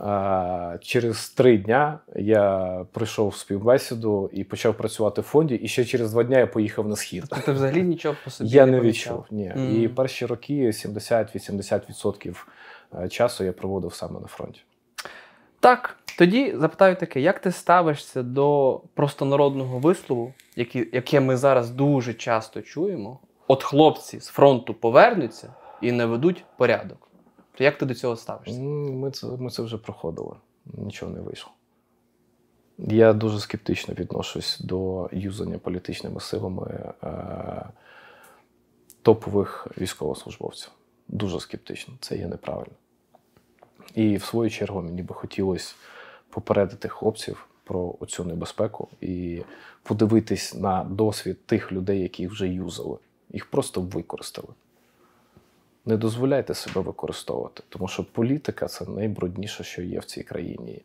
А, через три дня я прийшов в співбесіду і почав працювати в фонді. І ще через два дня я поїхав на схід. Ти взагалі нічого по собі Я не відчув. Ні. Мгм. І перші роки 70-80% е, часу я проводив саме на фронті. Так, тоді запитаю таке: як ти ставишся до простонародного вислову, який, яке ми зараз дуже часто чуємо? От хлопці з фронту повернуться і наведуть порядок. То як ти до цього ставишся? Ми це, ми це вже проходили. Нічого не вийшло. Я дуже скептично відношусь до юзання політичними силами е, топових військовослужбовців. Дуже скептично. Це є неправильно. І в свою чергу мені би хотілося попередити хлопців про цю небезпеку і подивитись на досвід тих людей, які вже юзали. Їх просто використали. Не дозволяйте себе використовувати, тому що політика це найбрудніше, що є в цій країні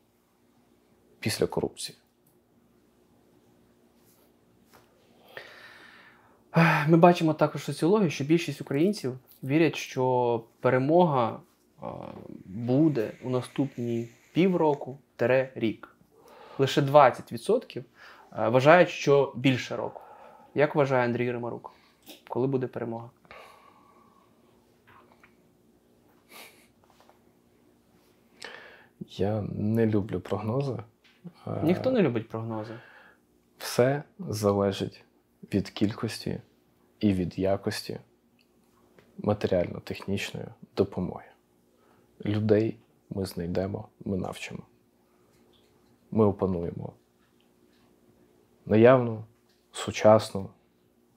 після корупції. Ми бачимо також соціологію, що більшість українців вірять, що перемога буде у наступні півроку рік. Лише 20% е, вважають, що більше року. Як вважає Андрій Римарук? Коли буде перемога? Я не люблю прогнози. Е, Ніхто не любить прогнози. Все залежить від кількості і від якості матеріально-технічної допомоги. Людей ми знайдемо, ми навчимо. Ми опануємо наявну, сучасну,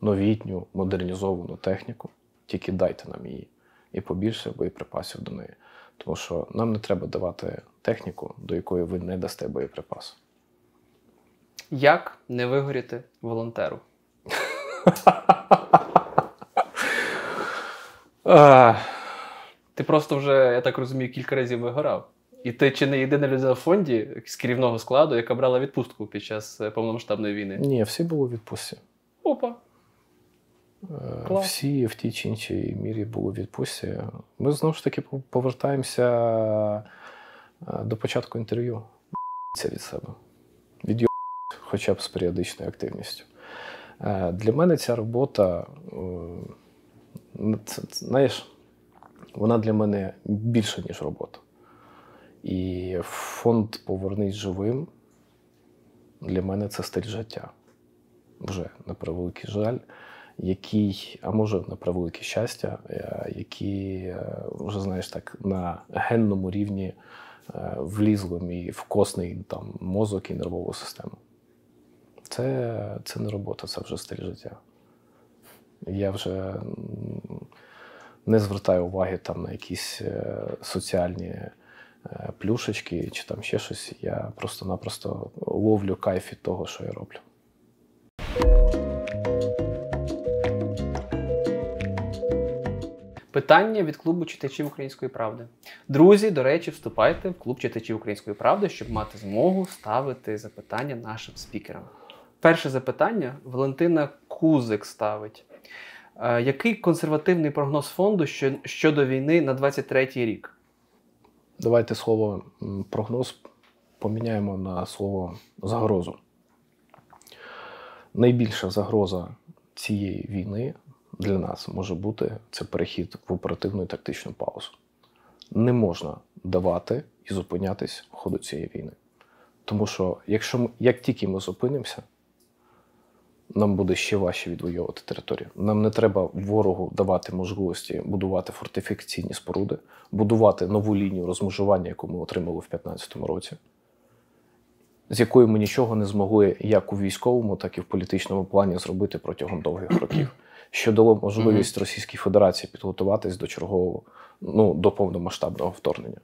новітню, модернізовану техніку. Тільки дайте нам її і побільше боєприпасів до неї. Тому що нам не треба давати техніку, до якої ви не дасте боєприпас. Як не вигоріти волонтеру? Ти просто вже, я так розумію, кілька разів вигорав. І ти чи не єдина людина в фонді з керівного складу, яка брала відпустку під час е, повномасштабної війни? ні, всі були у відпустці. Опа. Е, Клас. Всі в тій чи іншій мірі були в відпустці. Ми знову ж таки повертаємося е, до початку інтерв'ю. Це від себе. Від хоча б з періодичною активністю. Е, Для мене ця робота, знаєш, вона для мене більше, ніж робота. І фонд Повернись живим для мене це стиль життя. Вже на превеликий жаль, який, а може на превелике щастя, е, які е, вже знаєш так на генному рівні е, влізли мій в косний там мозок і нервову систему. Це, це не робота, це вже стиль життя. Я вже не звертаю уваги там на якісь соціальні плюшечки чи там ще щось. Я просто-напросто ловлю кайф від того, що я роблю. Питання від клубу читачів Української правди. Друзі, до речі, вступайте в клуб читачів Української правди, щоб мати змогу ставити запитання нашим спікерам. перше запитання Валентина Кузик ставить. Е, який консервативний прогноз фонду щодо війни на 23-й рік? Давайте слово прогноз поміняємо на слово загрозу. Найбільша загроза цієї війни для нас може бути це перехід в оперативну і тактичну паузу. Не можна давати і зупинятись в ходу цієї війни. Тому що якщо ми, як тільки ми зупинимося, нам буде ще важче відвоювати територію. Нам не треба ворогу давати можливості будувати фортифікаційні споруди, будувати нову лінію розмежування, яку ми отримали в 2015 році, з якою ми нічого не змогли як у військовому, так і в політичному плані зробити протягом довгих років, що дало можливість Російській Федерації підготуватись до чергового, ну, до повномасштабного вторгнення.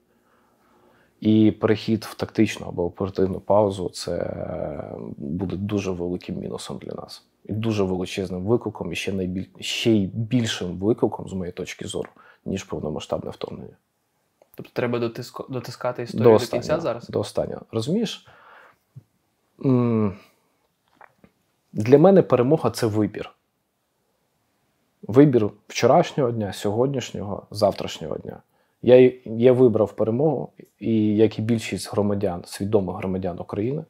І перехід в тактичну або оперативну паузу це буде дуже великим мінусом для нас. І дуже величезним викликом, і ще, найбіль... ще й більшим викликом, з моєї точки зору, ніж повномасштабне вторгнення. Тобто треба дотиско- дотискати історію до, кінця зараз? До останнього. Розумієш? Для мене перемога це вибір. Вибір вчорашнього дня, сьогоднішнього, завтрашнього дня. Я, я вибрав перемогу, і як і більшість громадян, свідомих громадян України,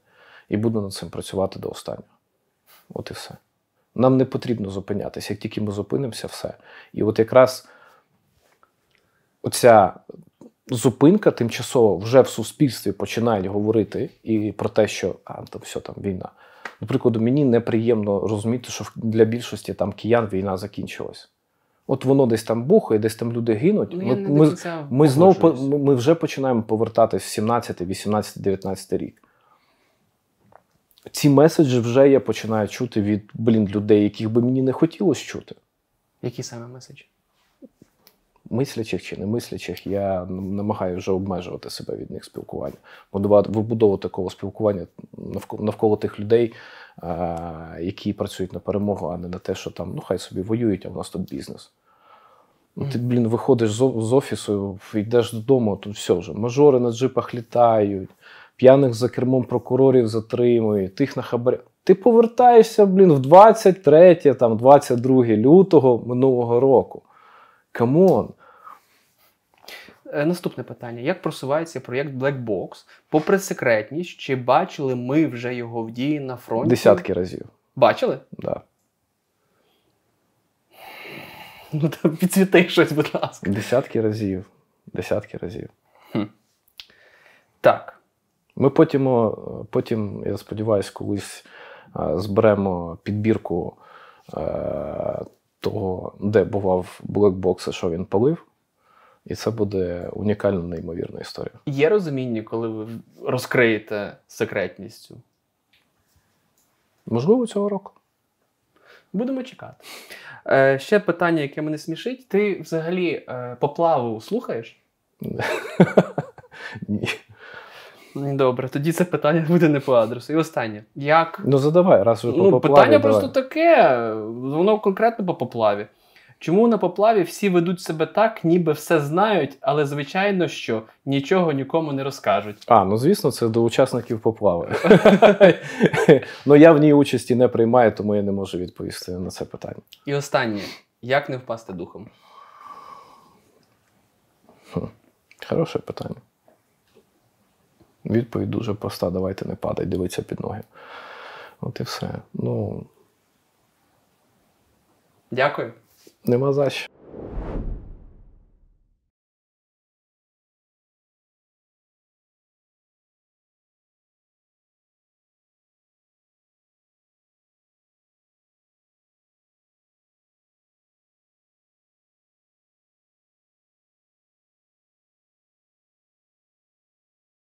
і буду над цим працювати до останнього. От і все. Нам не потрібно зупинятися. Як тільки ми зупинимося, все. І от якраз оця зупинка тимчасово вже в суспільстві починають говорити і про те, що а, там все там війна. Наприклад, мені неприємно розуміти, що для більшості там киян війна закінчилась. От воно десь там бухає, десь там люди гинуть. Ну, ми, ми, ми знову ми, вже починаємо повертатись в 17, 18, 19 рік. Ці меседжі вже я починаю чути від блін, людей, яких би мені не хотілося чути. Який саме меседж? Мислячих чи не мислячих, я намагаюся вже обмежувати себе від них спілкування. Будувати, вибудовувати такого спілкування навколо, навколо тих людей, а, які працюють на перемогу, а не на те, що там ну хай собі воюють, а в нас тут бізнес. Ну, ти, блін, виходиш з, офісу, йдеш додому, тут все вже. Мажори на джипах літають, п'яних за кермом прокурорів затримують, тих на хабаря. Ти повертаєшся, блін, в 23, там, 22 лютого минулого року. Come on. Е, Наступне питання: як просувається проєкт Black Box? Попри секретність, чи бачили ми вже його в дії на фронті? Десятки разів. Бачили? Да. Ну то підсвіти щось, будь ласка. Десятки разів. Десятки разів. Так. Ми потім, потім я сподіваюся, колись е, зберемо підбірку е, того, де бував блекбокс, і що він палив. І це буде унікальна, неймовірна історія. Є розуміння, коли ви розкриєте секретність? Можливо, цього року. Будемо чекати. Е, ще питання, яке мене смішить. Ти взагалі е, поплаву слухаєш? Ні. Добре, тоді це питання буде не по адресу. І останнє. Як Ну задавай, раз вже Ну, поплаві, питання давай. просто таке, воно конкретно по поплаві. Чому на поплаві всі ведуть себе так, ніби все знають, але звичайно, що нічого нікому не розкажуть. А, ну звісно, це до учасників поплави. ну я в ній участі не приймаю, тому я не можу відповісти на це питання. І останнє, як не впасти духом? Хороше питання. Відповідь дуже проста. Давайте не падай, дивиться під ноги. От і все. Ну, Дякую. Нема за що.